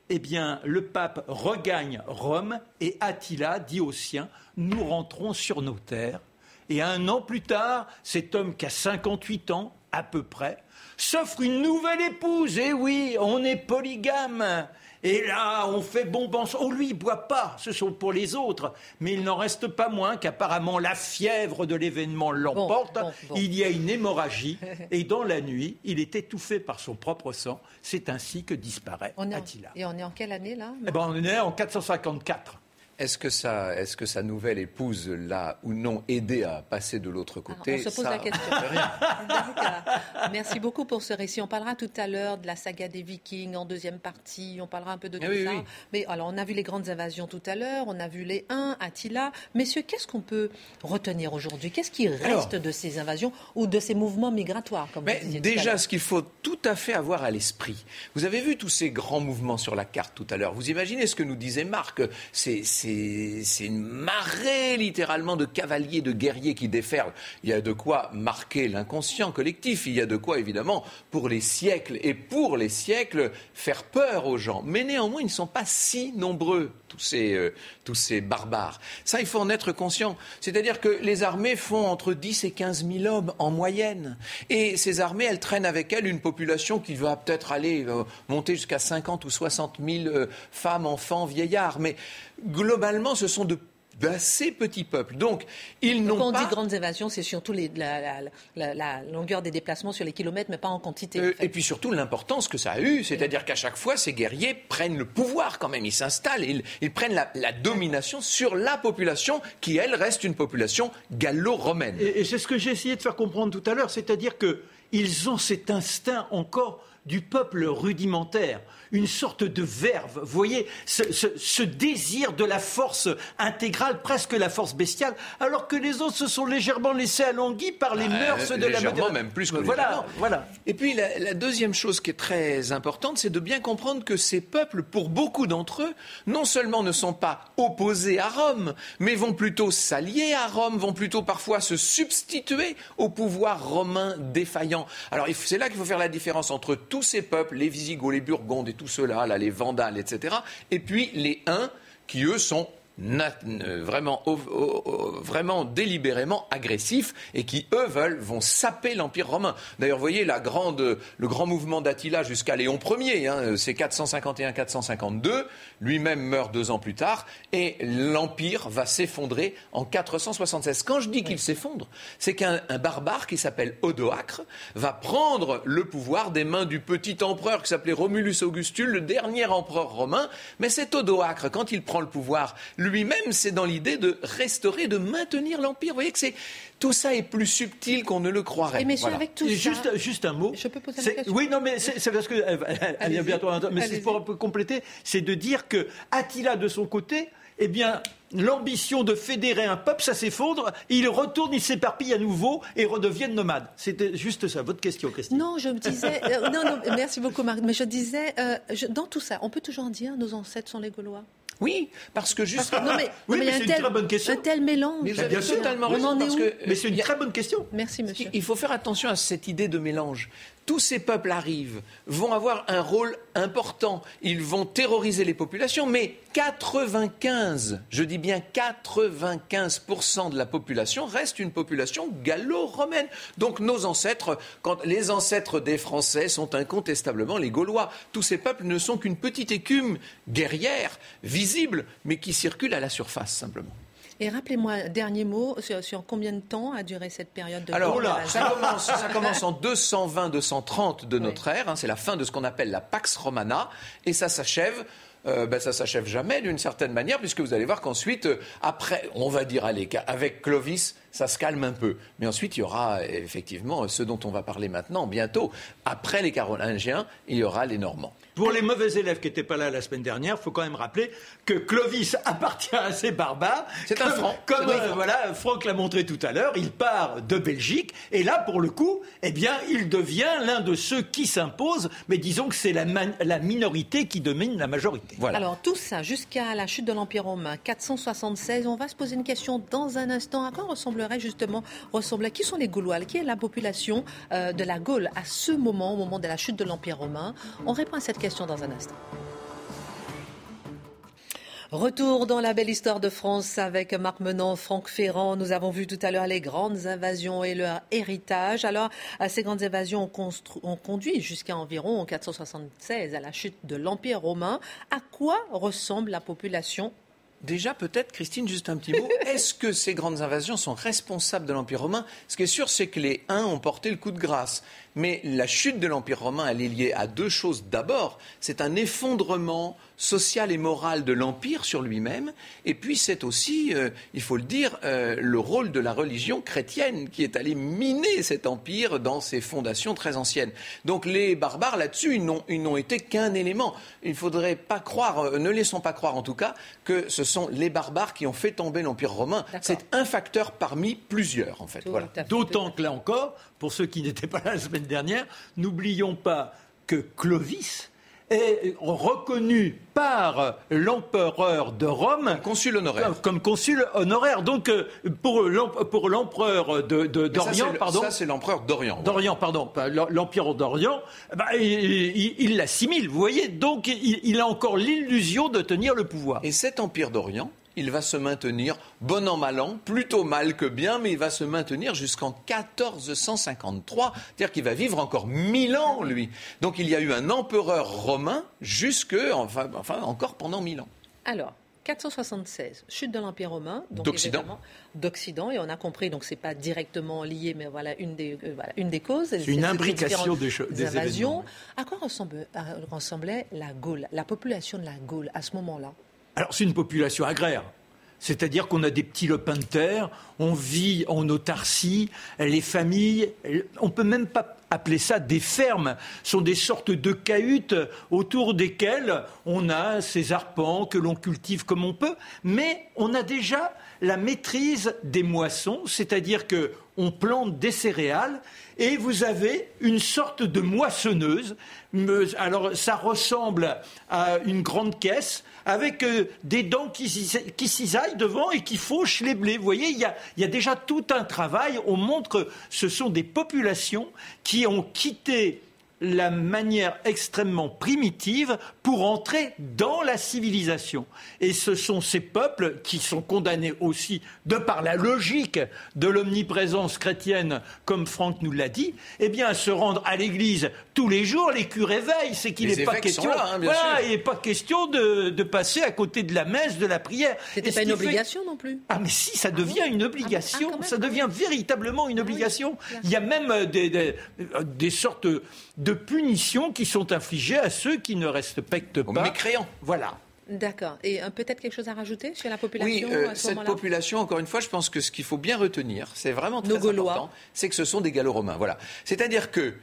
eh bien, le pape regagne Rome et Attila dit aux siens Nous rentrons sur nos terres. Et un an plus tard, cet homme qui a 58 ans, à peu près, s'offre une nouvelle épouse. Et oui, on est polygame. Et là, on fait bon Oh, lui, il boit pas, ce sont pour les autres. Mais il n'en reste pas moins qu'apparemment la fièvre de l'événement l'emporte. Il y a une hémorragie. et dans la nuit, il est étouffé par son propre sang. C'est ainsi que disparaît Attila. Et on est en quelle année là eh ben, On est en 454. Est-ce que, sa, est que sa nouvelle épouse l'a ou non aidé à passer de l'autre côté On se pose la question. Merci beaucoup pour ce récit. On parlera tout à l'heure de la saga des Vikings en deuxième partie. On parlera un peu de ah tout ça. Mais alors, on a vu les grandes invasions tout à l'heure. On a vu les 1, Attila. Messieurs, qu'est-ce qu'on peut retenir aujourd'hui? Qu'est-ce qui reste de ces invasions ou de ces mouvements migratoires comme mais Déjà, ce qu'il faut tout à fait avoir à l'esprit. Vous avez vu tous ces grands mouvements sur la carte tout à l'heure. Vous imaginez ce que nous disait Marc C'est c'est une marée littéralement de cavaliers, de guerriers qui déferlent. Il y a de quoi marquer l'inconscient collectif. Il y a de quoi, évidemment, pour les siècles et pour les siècles, faire peur aux gens. Mais néanmoins, ils ne sont pas si nombreux, tous ces, euh, tous ces barbares. Ça, il faut en être conscient. C'est-à-dire que les armées font entre 10 et 15 000 hommes en moyenne. Et ces armées, elles traînent avec elles une population qui va peut-être aller euh, monter jusqu'à 50 ou 60 000 euh, femmes, enfants, vieillards. Mais globalement, ce sont de d'assez petits peuples. Donc, ils n'ont pas... Quand on dit grandes invasions, c'est surtout la, longueur des déplacements sur les kilomètres, mais pas en quantité. Euh, et puis surtout l'importance que ça a eu, c'est-à-dire qu'à chaque fois, ces guerriers prennent le pouvoir quand même, ils s'installent, ils, ils, prennent la, domination sur la population qui, elle, reste une population gallo-romaine. Et, et c'est ce que j'ai essayé de faire comprendre tout à l'heure, c'est-à-dire qu'ils ont cet instinct encore du peuple rudimentaire, une sorte de verve, vous voyez, ce, désir de la force intégrale, presque la force bestiale, alors que les autres se sont légèrement laissés alangui par les bah, mœurs de la modernité. même plus que voilà, voilà. Et puis la, deuxième chose qui est très importante, c'est de bien comprendre que ces peuples, pour beaucoup d'entre eux, non seulement ne sont pas opposés à Rome, mais vont plutôt s'allier à Rome, vont plutôt parfois se substituer au pouvoir romain défaillant. Alors c'est là qu'il faut faire la différence entre tous ces peuples, les Visigoths, les Burgondes et tout cela, là, les Vandales, etc., et puis les Huns, qui eux sont vraiment, vraiment délibérément agressifs et qui, eux, veulent, vont saper l'Empire romain. D'ailleurs, vous voyez la grande, le grand mouvement d'Attila jusqu'à Léon Ier, hein, c'est 451-452, lui-même meurt deux ans plus tard, et l'Empire va s'effondrer en 476. Quand je dis qu'il s'effondre, c'est qu'un barbare qui s'appelle Odoacre va prendre le pouvoir des mains du petit empereur qui s'appelait Romulus Augustule, le dernier empereur romain, mais cet Odoacre, quand il prend le pouvoir, lui-même, c'est dans l'idée de restaurer, de maintenir l'Empire. Vous voyez que c'est tout ça est plus subtil qu'on ne le croirait. Et messieurs, avec tout ça... Juste, juste un mot. Je peux poser une question Oui, non, mais c'est parce que... Elle vient bientôt... Mais c'est pour un peu compléter, c'est de dire que Attila, de son côté, eh bien, l'ambition de fédérer un peuple, ça s'effondre, il retourne, il s'éparpille à nouveau et redeviennent nomade. C'était juste ça, votre question, Christine. Non, je me disais, euh, non, non, merci beaucoup, Marc, mais je disais, euh, dans tout ça, on peut toujours dire nos ancêtres sont les Gaulois? Oui, parce que justement. Non, mais, oui, mais, c'est une très bonne question. Un tel mélange. Mais vous avez totalement raison. Parce que, mais c'est une très bonne question. Merci, monsieur. Il faut faire attention à cette idée de mélange tous ces peuples arrivent, vont avoir un rôle important. Ils vont terroriser les populations, mais 95, je dis bien 95% de la population reste une population gallo-romaine. Donc nos ancêtres, les ancêtres des Français sont incontestablement les Gaulois. Tous ces peuples ne sont qu'une petite écume guerrière, visible, mais qui circule à la surface simplement. Et rappelez-moi, dernier mot, sur, combien de temps a duré cette période de Alors, ça commence, ça commence en 220-230 de notre ère, hein, c'est la fin de ce qu'on appelle la Pax Romana, et ça s'achève euh, ben, ça s'achève jamais d'une certaine manière, puisque vous allez voir qu'ensuite, euh, après, on va dire, allez, avec Clovis, ça se calme un peu. Mais ensuite, il y aura effectivement ce dont on va parler maintenant, bientôt. Après les Carolingiens, il y aura les Normands. Pour les mauvais élèves qui n'étaient pas là la semaine dernière, il faut quand même rappeler que Clovis appartient à ces barbares. C'est un franc. Comme euh, voilà, Franck l'a montré tout à l'heure, il part de Belgique et là, pour le coup, eh bien, il devient l'un de ceux qui s'imposent. Mais disons que c'est la, la, minorité qui domine la majorité. Voilà. Alors tout ça jusqu'à la chute de l'Empire romain, 476. On va se poser une question dans un instant. À quoi ressemblerait justement ressemblerait Qui sont les Gaulois? Qui est la population euh, de la Gaule à ce moment, au moment de la chute de l'Empire romain? On répond à cette question dans un instant. Retour dans la belle histoire de France avec Marc Menant, Franck Ferrand. Nous avons vu tout à l'heure les grandes invasions et leur héritage. Alors, ces grandes invasions ont, conduit jusqu'à environ 476 à la chute de l'Empire romain. À quoi ressemble la population? Déjà, peut-être, Christine, juste un petit mot. Est-ce que ces grandes invasions sont responsables de l'Empire romain? Ce qui est sûr, c'est que les uns ont porté le coup de grâce. Mais la chute de l'Empire romain, elle est liée à deux choses. D'abord, c'est un effondrement social et moral de l'Empire sur lui-même. Et puis, c'est aussi, euh, il faut le dire, euh, le rôle de la religion chrétienne qui est allée miner cet empire dans ses fondations très anciennes. Donc, les barbares, là-dessus, ils n'ont été qu'un élément. Il ne faudrait pas croire, euh, ne laissons pas croire en tout cas, que ce sont les barbares qui ont fait tomber l'Empire romain. C'est un facteur parmi plusieurs, en fait. Voilà. D'autant que là encore, pour ceux qui n'étaient pas là la semaine dernière, n'oublions pas que Clovis est reconnu par l'empereur de Rome consul honoraire. comme consul honoraire. Donc pour l'empereur d'Orient, pardon. Ça c'est l'empereur d'Orient. D'Orient, pardon, l'empire d'Orient. Bah, il l'assimile, vous voyez. Donc il a encore l'illusion de tenir le pouvoir. Et cet empire d'Orient, il va se maintenir, bon an, mal an, plutôt mal que bien, mais il va se maintenir jusqu'en 1453. C'est-à-dire qu'il va vivre encore mille ans, lui. Donc il y a eu un empereur romain jusque, enfin, enfin encore pendant mille ans. Alors, 476, chute de l'Empire romain, d'Occident, d'Occident, et on a compris, donc c'est pas directement lié, mais voilà une des, euh, une des causes. C'est une imbrication des, des invasions. À quoi ressemblait la Gaule, la population de la Gaule à ce moment-là? Alors c'est une population agraire. C'est-à-dire qu'on a des petits lopins de terre, on vit en autarcie, les familles, on ne peut même pas appeler ça des fermes, sont des sortes de cahutes autour desquelles on a ces arpents que l'on cultive comme on peut, mais on a déjà la maîtrise des moissons, c'est-à-dire que on plante des céréales et vous avez une sorte de moissonneuse. Alors ça ressemble à une grande caisse avec euh, des dents qui, cisaillent devant et qui fauchent les blés. Vous voyez, il y, a, il y a déjà tout un travail. On montre que ce sont des populations qui ont quitté la manière extrêmement primitive pour entrer dans la civilisation. Et ce sont ces peuples qui sont condamnés aussi, de par la logique de l'omniprésence chrétienne, comme Franck nous l'a dit, eh bien, à se rendre à l'église tous les jours, les curés veillent. C'est qu'il n'est pas question, hein, il n'est pas question de, passer à côté de la messe, de la prière. C'était pas une obligation non plus. Ah, mais si, ça devient une obligation. Ah, ça devient véritablement une obligation. Il y a même euh, des, euh, des sortes de punitions qui sont infligées à ceux qui ne respectent pas. mécréants. Voilà. D'accord. Et euh, peut-être quelque chose à rajouter sur la population Oui, euh, cette population, encore une fois, je pense que ce qu'il faut bien retenir, c'est vraiment très important, c'est que ce sont des Gallo-Romains. Voilà. C'est-à-dire que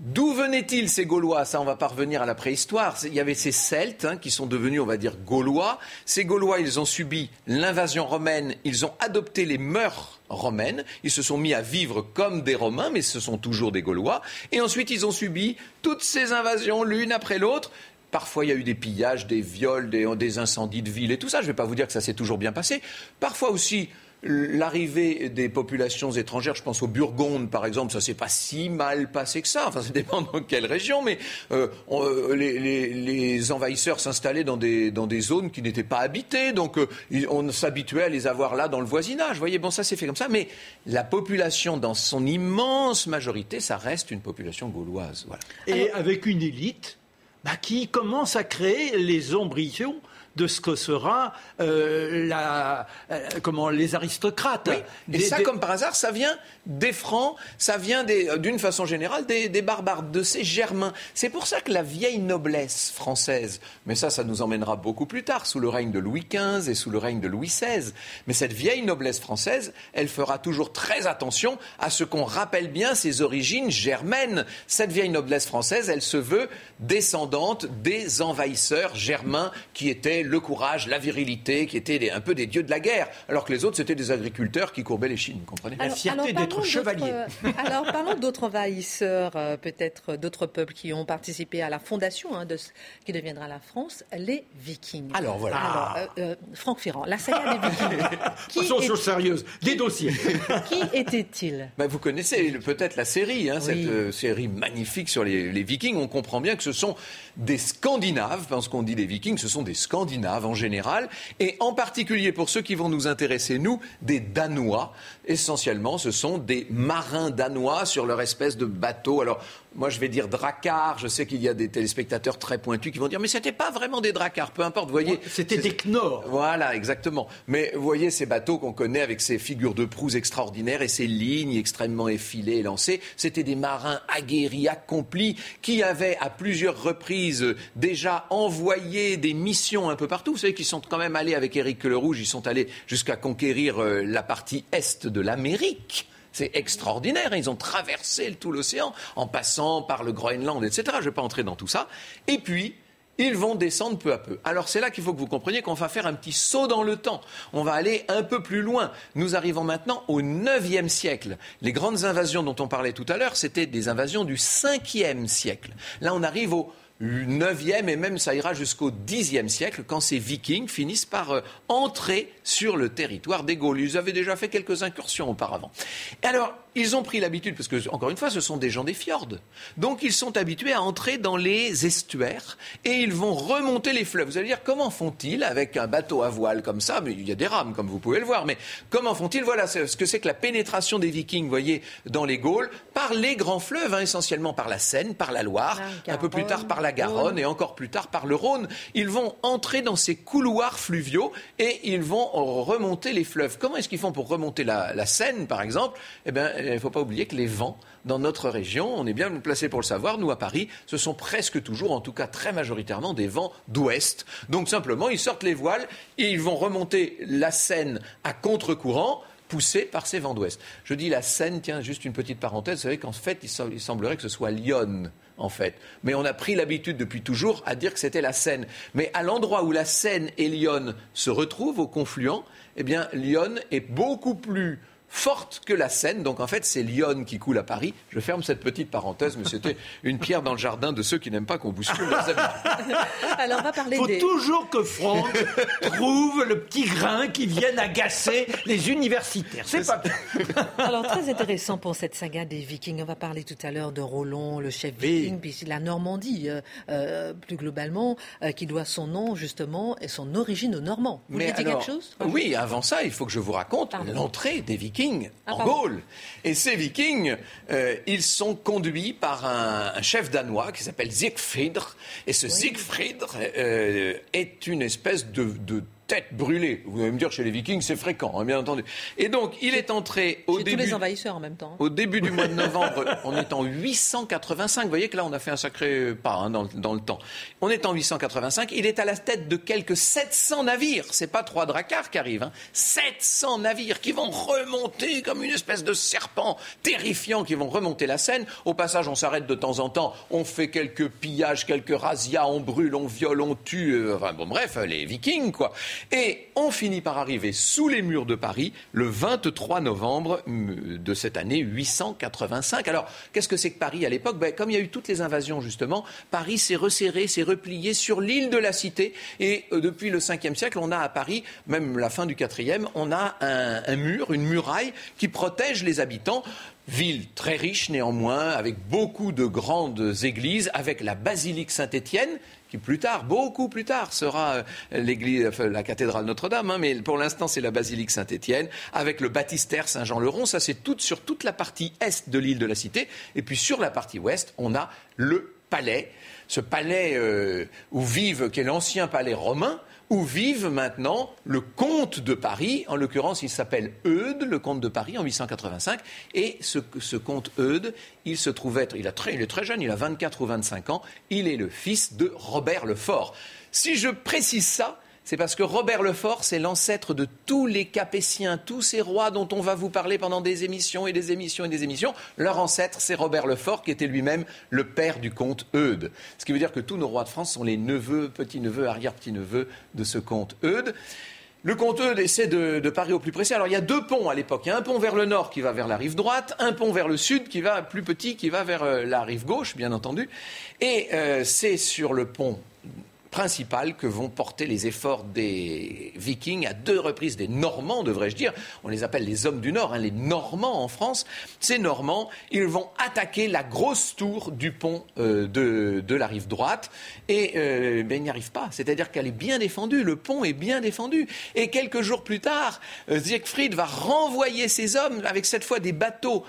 D'où venaient-ils ces Gaulois? Ça, on va pas revenir à la préhistoire. Il y avait ces Celtes hein, qui sont devenus, on va dire, Gaulois. Ces Gaulois, ils ont subi l'invasion romaine, ils ont adopté les mœurs romaines, ils se sont mis à vivre comme des Romains, mais ce sont toujours des Gaulois. Et ensuite, ils ont subi toutes ces invasions l'une après l'autre. Parfois, il y a eu des pillages, des viols, des, des incendies de villes et tout ça. Je ne vais pas vous dire que ça s'est toujours bien passé. Parfois aussi, L'arrivée des populations étrangères, je pense aux Burgondes par exemple, ça s'est pas si mal passé que ça. Enfin, ça dépend dans quelle région, mais euh, euh, les, envahisseurs s'installaient dans des, dans des zones qui n'étaient pas habitées, donc euh, on s'habituait à les avoir là dans le voisinage. Vous voyez, bon, ça s'est fait comme ça, mais la population, dans son immense majorité, ça reste une population gauloise. Et avec une élite bah, qui commence à créer les embryons de ce que sera euh, la, euh, comment, les aristocrates. Et ça, comme par hasard, ça vient des Francs, ça vient euh, d'une façon générale des, barbares, de ces Germains. C'est pour ça que la vieille noblesse française, mais ça, ça nous emmènera beaucoup plus tard, sous le règne de Louis XV et sous le règne de Louis XVI. Mais cette vieille noblesse française, elle fera toujours très attention à ce qu'on rappelle bien ses origines germaines. Cette vieille noblesse française, elle se veut descendante des envahisseurs germains qui étaient le courage, la virilité, qui étaient un peu des dieux de la guerre, alors que les autres, c'était des agriculteurs qui courbaient les chines, comprenez? La fierté chevalier. alors, parlons d'autres envahisseurs, euh, peut-être d'autres peuples qui ont participé à la fondation hein, de ce qui deviendra la France, les Vikings. Alors, voilà. Alors, euh, euh, Franck Ferrand, la saga des Vikings. qui Façon, est... sérieuse, des dossiers. qui était-il? Ben, Vous connaissez peut-être la série, hein, cette série magnifique sur les, les Vikings. On comprend bien que ce sont des Scandinaves, parce qu'on dit les Vikings, ce sont des Scandinaves scandinaves en général, et en particulier pour ceux qui vont nous intéresser, nous, des Danois. Essentiellement, ce sont des marins danois sur leur espèce de bateau. Alors, moi je vais dire dracars. Je sais qu'il y a des téléspectateurs très pointus qui vont dire mais c'était pas vraiment des dracars, peu importe. Vous voyez, c'était des knorrs. Voilà, exactement. Mais vous voyez ces bateaux qu'on connaît avec ces figures de proue extraordinaires et ces lignes extrêmement effilées et lancées. C'était des marins aguerris, accomplis, qui avaient à plusieurs reprises déjà envoyé des missions un peu partout. Vous savez qu'ils sont quand même allés avec Éric Le Rouge, ils sont allés jusqu'à conquérir euh, la partie est de l'Amérique. C'est extraordinaire. Ils ont traversé tout l'océan en passant par le Groenland, etc. Je ne vais pas entrer dans tout ça. Et puis, ils vont descendre peu à peu. Alors c'est là qu'il faut que vous compreniez qu'on va faire un petit saut dans le temps. On va aller un peu plus loin. Nous arrivons maintenant au IXe siècle. Les grandes invasions dont on parlait tout à l'heure, c'était des invasions du 5e siècle. Là, on arrive au 9e et même ça ira jusqu'au 10e siècle quand ces vikings finissent par euh, entrer sur le territoire des Gaules. Ils avaient déjà fait quelques incursions auparavant. Et alors, ils ont pris l'habitude, parce que, encore une fois, ce sont des gens des fjords. Donc, ils sont habitués à entrer dans les estuaires et ils vont remonter les fleuves. Vous allez dire, comment font-ils avec un bateau à voile comme ça? Mais il y a des rames, comme vous pouvez le voir. Mais comment font-ils? Voilà ce que c'est que la pénétration des Vikings, vous voyez, dans les Gaules, par les grands fleuves, hein, essentiellement par la Seine, par la Loire, un peu plus tard par la Garonne et encore plus tard par le Rhône. Ils vont entrer dans ces couloirs fluviaux et ils vont remonter les fleuves. Comment est-ce qu'ils font pour remonter la, la Seine, par exemple? Eh bien, il ne faut pas oublier que les vents dans notre région, on est bien placé pour le savoir, nous à Paris, ce sont presque toujours, en tout cas très majoritairement, des vents d'ouest. Donc simplement, ils sortent les voiles et ils vont remonter la Seine à contre-courant poussés par ces vents d'ouest. Je dis la Seine, tiens, juste une petite parenthèse, vous savez qu'en fait, il semblerait que ce soit Lyon, en fait. Mais on a pris l'habitude depuis toujours à dire que c'était la Seine. Mais à l'endroit où la Seine et Lyon se retrouvent, au confluent, eh bien, Lyon est beaucoup plus forte que la Seine. Donc en fait, c'est Lyon qui coule à Paris. Je ferme cette petite parenthèse, mais c'était une pierre dans le jardin de ceux qui n'aiment pas qu'on bouscule leurs habitudes. Alors on va parler faut toujours que Franck trouve le petit grain qui vienne agacer les universitaires. C'est pas Alors très intéressant pour cette saga des Vikings. On va parler tout à l'heure de Roland, le chef viking, puis la Normandie, euh, euh, plus globalement, euh, qui doit son nom justement et son origine aux Normands. Vous mais quelque chose? Oui, avant ça, il faut que je vous raconte l'entrée des Vikings ah, en Gaule. Et ces Vikings, euh, ils sont conduits par un, chef danois qui s'appelle Siegfried. Et ce Siegfried euh, est une espèce de tête brûlée. Vous allez me dire, chez les Vikings, c'est fréquent, hein, bien entendu. Et donc, il est entré au début. tous les envahisseurs en même temps. Hein. Au début du mois de novembre, on est en 885. Vous voyez que là, on a fait un sacré pas hein, dans, le temps. On est en 885. Il est à la tête de quelques 700 navires. C'est pas trois dracars qui arrivent. 700 navires qui vont remonter comme une espèce de serpent terrifiant qui vont remonter la Seine. Au passage, on s'arrête de temps en temps. On fait quelques pillages, quelques razzias. On brûle, on viole, on tue. Euh, enfin, bon, bref, les Vikings, quoi. Et on finit par arriver sous les murs de Paris le 23 novembre euh, de cette année 885. Alors, qu'est-ce que c'est que Paris à l'époque? Ben, Comme il y a eu toutes les invasions, justement, Paris s'est resserré, s'est replié sur l'île de la Cité. Et euh, depuis le 5e siècle, on a à Paris, même la fin du 4e, on a un, un mur, une muraille qui protège les habitants ville très riche néanmoins, avec beaucoup de grandes églises, avec la basilique Saint-Étienne, qui plus tard, beaucoup plus tard, sera euh, la cathédrale Notre-Dame, hein, mais pour l'instant c'est la basilique Saint-Étienne, avec le baptistère Saint-Jean-le-Rond. Ça c'est sur toute la partie est de l'île de la Cité, et puis sur la partie ouest, on a le palais, ce palais euh, où vivent, qui est l'ancien palais romain, où vivent maintenant le comte de Paris. En l'occurrence, il s'appelle Eudes, le comte de Paris, en 885. Et ce, comte Eudes, il se trouve être, il, est très jeune, il a 24 ou 25 ans, il est le fils de Robert le Fort. Si je précise ça, c'est parce que Robert Lefort, c'est l'ancêtre de tous les Capétiens, tous ces rois dont on va vous parler pendant des émissions et des émissions et des émissions. Leur ancêtre, c'est Robert Lefort, qui était lui-même le père du comte Eudes. Ce qui veut dire que tous nos rois de France sont les neveux, petits-neveux, arrière-petits-neveux de ce comte Eudes. Le comte Eudes essaie de, de, parier au plus précis. Alors il y a deux ponts à l'époque. Il y a un pont vers le nord qui va vers la rive droite, un pont vers le sud qui va plus petit qui va vers euh, la rive gauche, bien entendu. Et euh, c'est sur le pont principale que vont porter les efforts des Vikings à deux reprises, des Normands, devrais-je dire. On les appelle les hommes du Nord, hein, les Normands en France. Ces Normands, ils vont attaquer la grosse tour du pont euh, de, la rive droite et euh, ben, ils n'y arrivent pas. C'est-à-dire qu'elle est bien défendue, le pont est bien défendu. Et quelques jours plus tard, euh, Siegfried va renvoyer ses hommes avec cette fois des bateaux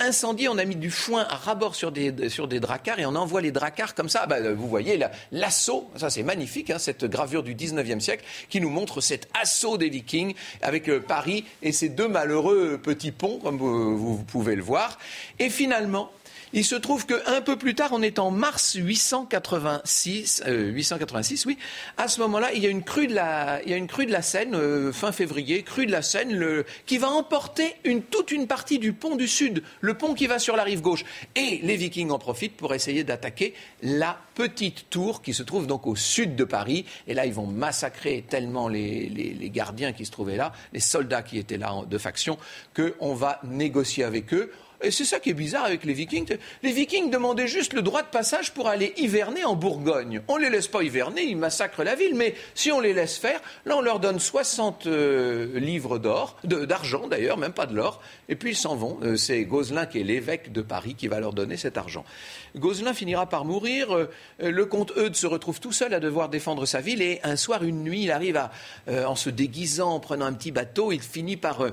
incendiés. On a mis du foin à rabord sur des, sur des dracars et on envoie les dracars comme ça. Bah, vous voyez la ça c'est magnifique, hein, cette gravure du 19e siècle qui nous montre cet assaut des Vikings avec euh, Paris et ces deux malheureux petits ponts, comme vous pouvez le voir. Et finalement, il se trouve qu'un peu plus tard, on est en mars 886, 886, euh, oui. À ce moment-là, il y a une crue de la, il y a une crue de la Seine, euh, fin février, crue de la Seine, qui va emporter une, toute une partie du pont du sud, le pont qui va sur la rive gauche. Et les Vikings en profitent pour essayer d'attaquer la petite tour qui se trouve donc au sud de Paris. Et là, ils vont massacrer tellement les, gardiens qui se trouvaient là, les soldats qui étaient là de faction, qu'on va négocier avec eux. Et c'est ça qui est bizarre avec les Vikings. Les Vikings demandaient juste le droit de passage pour aller hiverner en Bourgogne. On ne les laisse pas hiverner, ils massacrent la ville, mais si on les laisse faire, là on leur donne 60 euh, livres d'or, d'argent d'ailleurs, même pas de l'or, et puis ils s'en vont. Euh, c'est Gauzelin qui est l'évêque de Paris qui va leur donner cet argent. Gauzelin finira par mourir, euh, le comte Eudes se retrouve tout seul à devoir défendre sa ville, et un soir, une nuit, il arrive à, en se déguisant, en prenant un petit bateau, il finit par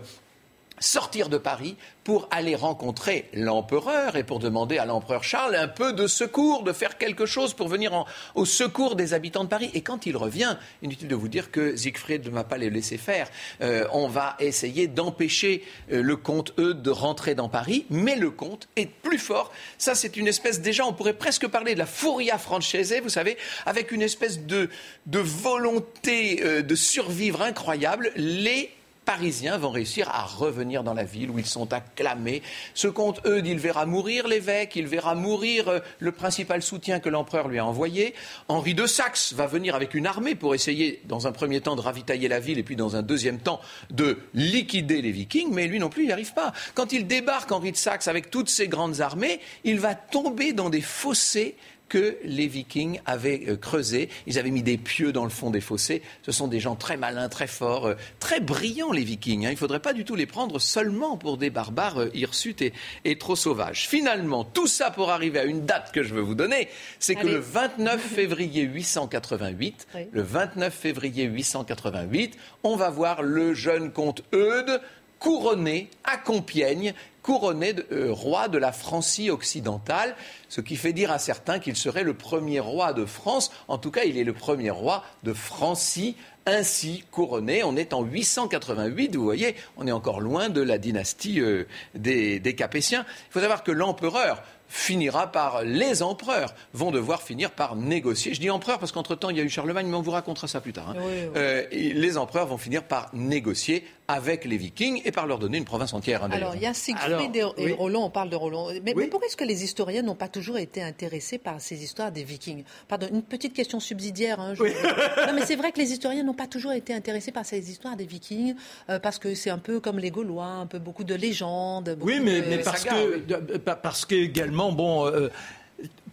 sortir de Paris pour aller rencontrer l'empereur et pour demander à l'empereur Charles un peu de secours, de faire quelque chose pour venir au secours des habitants de Paris. Et quand il revient, inutile de vous dire que Siegfried ne va pas les laisser faire. Euh, on va essayer d'empêcher euh, le comte Eudes de rentrer dans Paris, mais le comte est plus fort. Ça, c'est une espèce, déjà, on pourrait presque parler de la furia française, vous savez, avec une espèce de, volonté euh, de survivre incroyable. Les Parisiens vont réussir à revenir dans la ville où ils sont acclamés. Ce comte Eudes, il verra mourir l'évêque, il verra mourir euh, le principal soutien que l'empereur lui a envoyé. Henri de Saxe va venir avec une armée pour essayer, dans un premier temps, de ravitailler la ville et puis, dans un deuxième temps, de liquider les Vikings, mais lui non plus, il n'y arrive pas. Quand il débarque, Henri de Saxe, avec toutes ses grandes armées, il va tomber dans des fossés que les Vikings avaient euh, creusé. Ils avaient mis des pieux dans le fond des fossés. Ce sont des gens très malins, très forts, euh, très brillants, les Vikings. Hein. Il ne faudrait pas du tout les prendre seulement pour des barbares euh, hirsutes et, trop sauvages. Finalement, tout ça pour arriver à une date que je veux vous donner, c'est que le 29 février 888, le 29 février 888, on va voir le jeune comte Eudes couronné à Compiègne couronné de, euh, roi de la Francie occidentale, ce qui fait dire à certains qu'il serait le premier roi de France. En tout cas, il est le premier roi de Francie ainsi couronné. On est en 888, vous voyez, on est encore loin de la dynastie euh, des, des Capétiens. Il faut savoir que l'empereur finira par, les empereurs vont devoir finir par négocier. Je dis empereur parce qu'entre-temps, il y a eu Charlemagne, mais on vous racontera ça plus tard. Hein. Euh, les empereurs vont finir par négocier avec les Vikings et par leur donner une province entière. Hein, Alors, il y a Siegfried et, Roland, on parle de Roland. Mais, pourquoi est-ce que les historiens n'ont pas toujours été intéressés par ces histoires des Vikings? Pardon, une petite question subsidiaire. Hein, non, mais c'est vrai que les historiens n'ont pas toujours été intéressés par ces histoires des Vikings euh, parce que c'est un peu comme les Gaulois, un peu beaucoup de légendes. Oui, mais, parce, que, parce que également, bon, euh,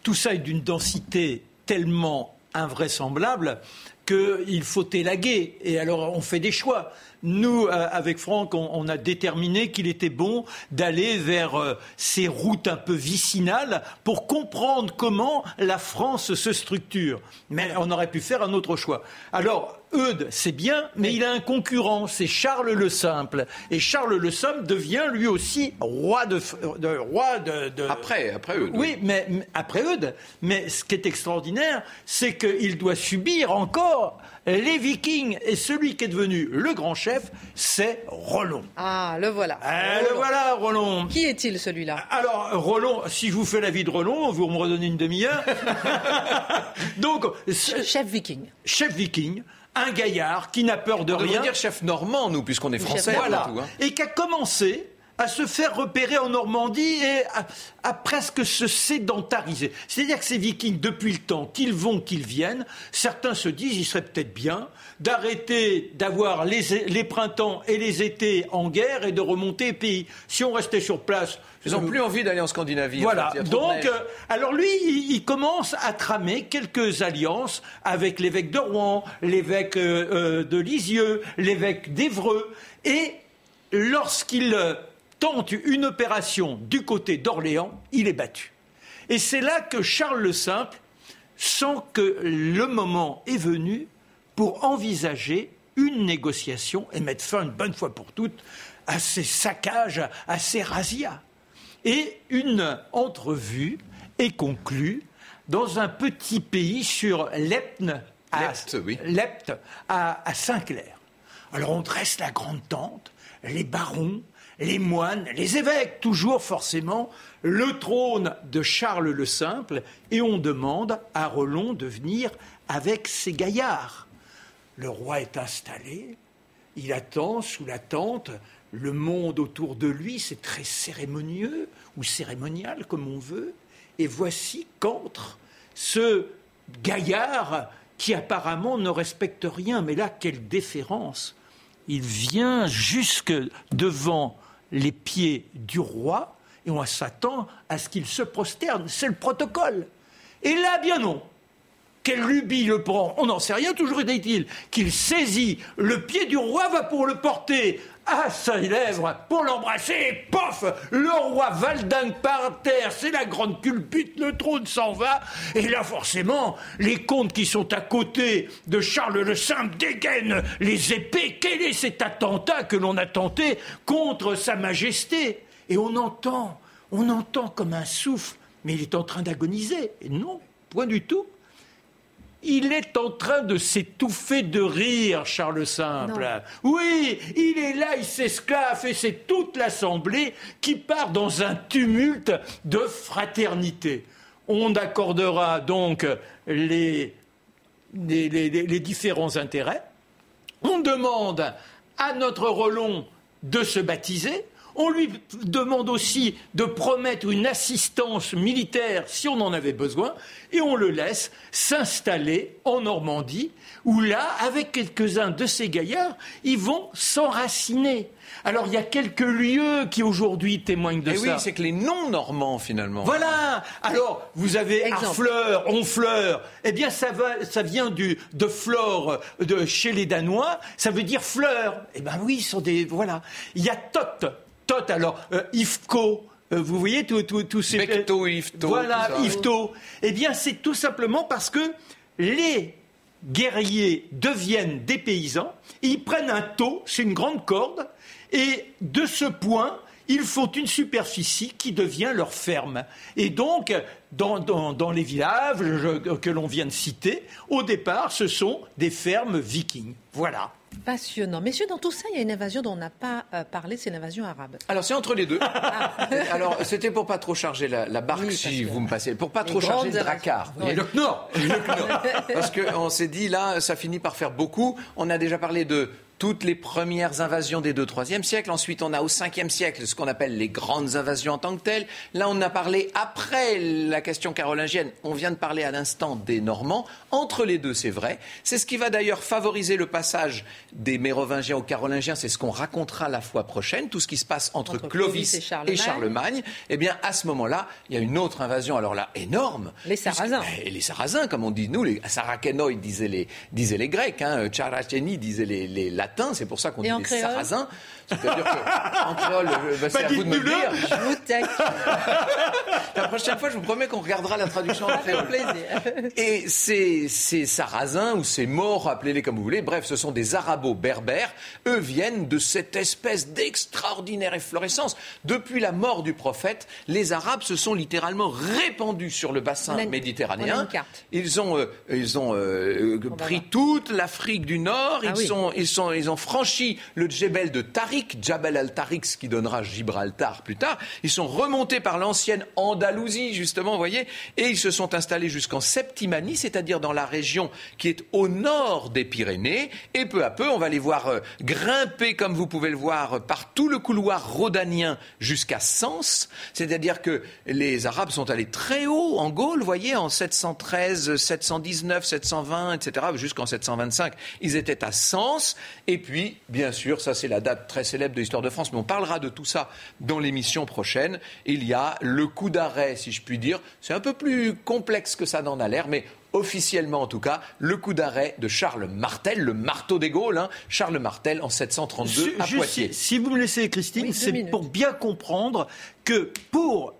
tout ça est d'une densité tellement invraisemblable qu'il faut élaguer. Et alors, on fait des choix. Nous, euh, avec Franck, on, a déterminé qu'il était bon d'aller vers euh, ces routes un peu vicinales pour comprendre comment la France se structure. Mais on aurait pu faire un autre choix. Alors, Eudes, c'est bien, mais il a un concurrent, c'est Charles le Simple. Et Charles le Simple devient lui aussi roi de, roi de, après, après Eudes. Oui, mais après Eudes. Mais ce qui est extraordinaire, c'est qu'il doit subir encore les Vikings. Et celui qui est devenu le grand chef, c'est Rollon. Ah, le voilà. Ah, le voilà, Rollon. Qui est-il celui-là? Alors, Rollon, si je vous fais la vie de Rollon, vous me redonnez une demi-heure. Donc, chef viking. Chef viking un gaillard qui n'a peur de On rien. dire chef normand, nous, puisqu'on est français. Voilà. Tout, hein. Et qui a commencé à se faire repérer en Normandie et à, presque se sédentariser. C'est-à-dire que ces vikings, depuis le temps qu'ils vont, qu'ils viennent, certains se disent il serait peut-être bien d'arrêter d'avoir les, les, printemps et les étés en guerre et de remonter pays. Si on restait sur place... Ils n'ont plus envie d'aller en Scandinavie. Voilà. Donc, euh, alors lui, il, commence à tramer quelques alliances avec l'évêque de Rouen, l'évêque euh, euh, de Lisieux, l'évêque d'Evreux. Et lorsqu'il tente une opération du côté d'Orléans, il est battu. Et c'est là que Charles le Simple sent que le moment est venu pour envisager une négociation et mettre fin une bonne fois pour toutes à ces saccages, à ces razzias. Et une entrevue est conclue dans un petit pays sur l'Epne, à, à, à Saint-Clair. Alors on dresse la grande tente, les barons, les moines, les évêques, toujours forcément, le trône de Charles le Simple, et on demande à Roland de venir avec ses gaillards. Le roi est installé, il attend sous la tente, le monde autour de lui, c'est très cérémonieux ou cérémonial comme on veut, et voici qu'entre ce gaillard qui apparemment ne respecte rien, mais là, quelle déférence Il vient jusque devant les pieds du roi et on s'attend à ce qu'il se prosterne. C'est le protocole. Et là, bien non. Quelle lubie le prend On n'en sait rien, toujours est-il qu'il saisit le pied du roi, va pour le porter à ses lèvres pour l'embrasser, pof Le roi valdingue par terre, c'est la grande culbute, le trône s'en va, et là forcément, les comtes qui sont à côté de Charles le Simple dégainent les épées. Quel est cet attentat que l'on a tenté contre Sa Majesté? Et on entend, on entend comme un souffle, mais il est en train d'agoniser. Et non, point du tout. Il est en train de s'étouffer de rire, Charles Simple. Oui, il est là, il s'esclaffe et c'est toute l'Assemblée qui part dans un tumulte de fraternité. On accordera donc les, les différents intérêts. On demande à notre Relon de se baptiser. On lui demande aussi de promettre une assistance militaire si on en avait besoin, et on le laisse s'installer en Normandie, où là, avec quelques-uns de ces gaillards, ils vont s'enraciner. Alors il y a quelques lieux qui aujourd'hui témoignent de et ça. Oui, c'est que les non-normands finalement. Voilà. Alors vous avez Harfleur, Honfleur. Eh bien ça, va, ça vient du, de flore de chez les Danois. Ça veut dire fleur. Eh bien oui, sont des voilà. Il y a Tot. Tot alors euh. Euh, vous voyez tous ces... Becto, Ifto. Voilà, Ifto. Eh bien, c'est tout simplement parce que les guerriers deviennent des paysans, ils prennent un taux, c'est une grande corde, et de ce point, ils font une superficie qui devient leur ferme. Et donc, dans, dans les villages que l'on vient de citer, au départ, ce sont des fermes vikings. Voilà. Passionnant. Messieurs, dans tout ça, il y a une invasion dont on n'a pas euh, parlé, c'est l'invasion arabe. Alors, c'est entre les deux. Ah. Alors, c'était pour pas trop charger la, barque, si vous me passez. Pour pas trop charger le dracard. Et le Knorr. Parce qu'on s'est dit, là, ça finit par faire beaucoup. On a déjà parlé de toutes les premières invasions des 2-3e siècles. Ensuite, on a au 5e siècle ce qu'on appelle les grandes invasions en tant que telles. Là, on a parlé après la question carolingienne. On vient de parler à l'instant des Normands. Entre les deux, c'est vrai. C'est ce qui va d'ailleurs favoriser le passage des Mérovingiens aux Carolingiens. C'est ce qu'on racontera la fois prochaine. Tout ce qui se passe entre, Clovis, et Charlemagne. Eh bien, à ce moment-là, il y a une autre invasion, alors là, énorme. Les Sarrasins. Et les Sarrasins, comme on dit nous, les Sarrakenoi disaient les, disaient les Grecs, hein, disaient les, les Latins c'est pour ça qu'on dit des sarrasins. C'est-à-dire qu'en créole, euh, bah, c'est à vous de me le dire. Je vous La prochaine fois, je vous promets qu'on regardera la traduction en créole. Et ces, ces sarrasins ou ces morts, appelez-les comme vous voulez, bref, ce sont des arabo-berbères. Eux viennent de cette espèce d'extraordinaire efflorescence. Depuis la mort du prophète, les Arabes se sont littéralement répandus sur le bassin méditerranéen. Ils ont, euh, ils ont euh, pris toute l'Afrique du Nord. Ah ils, sont, ils, sont, ils ont franchi le Djebel de Tariq, Jabal al-Tariq, qui donnera Gibraltar plus tard. Ils sont remontés par l'ancienne Andalousie, justement, vous voyez, et ils se sont installés jusqu'en Septimanie, c'est-à-dire dans la région qui est au nord des Pyrénées. Et peu à peu, on va les voir euh, grimper, comme vous pouvez le voir, par tout le couloir rhodanien jusqu'à Sens. C'est-à-dire que les Arabes sont allés très haut en Gaule, vous voyez, en 713, 719, 720, etc., jusqu'en 725. Ils étaient à Sens. Et puis, bien sûr, ça c'est la date très célèbre de l'histoire de France, mais on parlera de tout ça dans l'émission prochaine. Il y a le coup d'arrêt, si je puis dire. C'est un peu plus complexe que ça n'en a l'air, mais officiellement en tout cas, le coup d'arrêt de Charles Martel, le marteau des Gaules, hein. Charles Martel en 732 à Poitiers. Si, vous me laissez, Christine, c'est pour bien comprendre que pour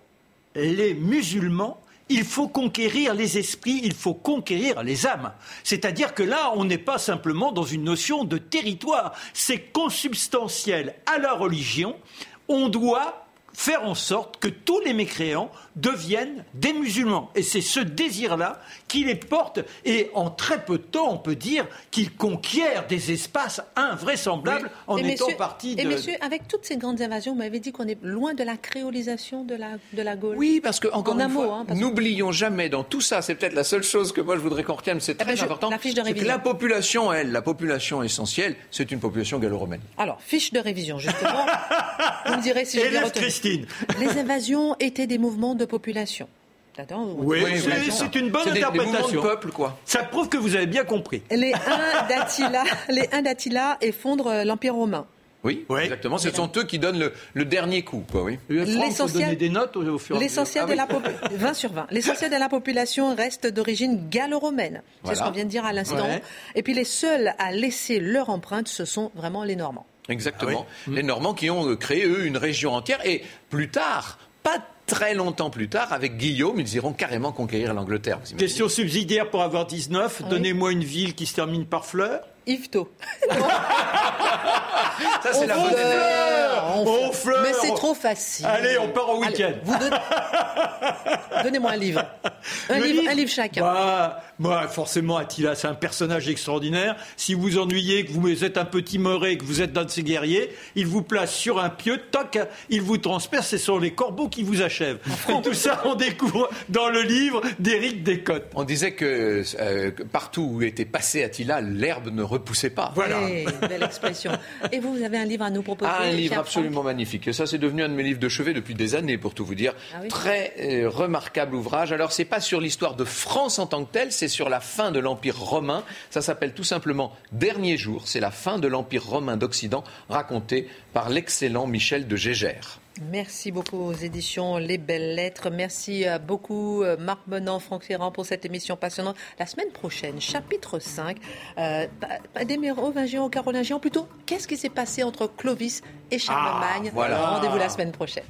les musulmans, il faut conquérir les esprits, il faut conquérir les âmes. C'est-à-dire que là, on n'est pas simplement dans une notion de territoire, c'est consubstantiel à la religion. On doit faire en sorte que tous les mécréants deviennent des musulmans. Et c'est ce désir-là qui les porte. Et en très peu de temps, on peut dire qu'ils conquièrent des espaces invraisemblables en étant partie de... Et monsieur, avec toutes ces grandes invasions, vous m'avez dit qu'on est loin de la créolisation de la, de la Gaule. Oui, parce que, encore une fois, hein, n'oublions jamais dans tout ça, c'est peut-être la seule chose que moi je voudrais qu'on retienne, c'est eh ben, très important, c'est que la population, elle, la population essentielle, c'est une population gallo-romaine. Alors, fiche de révision, justement. vous me direz si bien Christine. Les invasions étaient des mouvements de population. Oui, c'est une bonne interprétation. Des peuple, quoi. Ça prouve que vous avez bien compris. Les uns d'Attila effondrent euh, l'Empire romain. Oui, exactement. Ce sont eux qui donnent le, dernier coup. Quoi, oui. L'essentiel des notes au, fur L'essentiel de la 20 sur 20. L'essentiel de la population reste d'origine gallo-romaine. C'est ce qu'on vient de dire à l'instant. Et puis les seuls à laisser leur empreinte, ce sont vraiment les Normands. Exactement. Ah les Normands qui ont créé, eux, une région entière. Et plus tard, pas très longtemps plus tard, avec Guillaume, ils iront carrément conquérir l'Angleterre. Question subsidiaire pour avoir 19. Donnez-moi une ville qui se termine par fleur. Yvetot. Ça, c'est la bonne on fleur. Mais c'est trop facile. Allez, on part au week-end. Donnez-moi un livre. Un livre, un livre chacun. Bah, moi, forcément, Attila, c'est un personnage extraordinaire. Si vous ennuyez, que vous êtes un petit moré, que vous êtes d'un de ces guerriers, il vous place sur un pieu, toc, il vous transperce, ce sont les corbeaux qui vous achèvent. Et tout ça, on découvre dans le livre d'Éric Descottes. On disait que euh, partout où était passé Attila, l'herbe ne repoussait pas. Voilà. belle expression. Et vous, vous avez un livre à nous proposer ah, Un livre absolument magnifique. Et ça, c'est devenu un de mes livres de chevet depuis des années, pour tout vous dire. Ah Très euh, remarquable ouvrage. Alors, c'est pas sur l'histoire de France en tant que telle, c'est sur la fin de l'Empire romain. Ça s'appelle tout simplement Dernier jour. C'est la fin de l'Empire romain d'Occident, racontée par l'excellent Michel de Gégère. Merci beaucoup aux éditions Les Belles Lettres. Merci euh, beaucoup euh, Marc Menant, Franck Ferrand pour cette émission passionnante. La semaine prochaine, chapitre 5, euh, des mérovingiens aux carolingiens. Plutôt, qu'est-ce qui s'est passé entre Clovis et Charlemagne? Ah, Rendez-vous la semaine prochaine.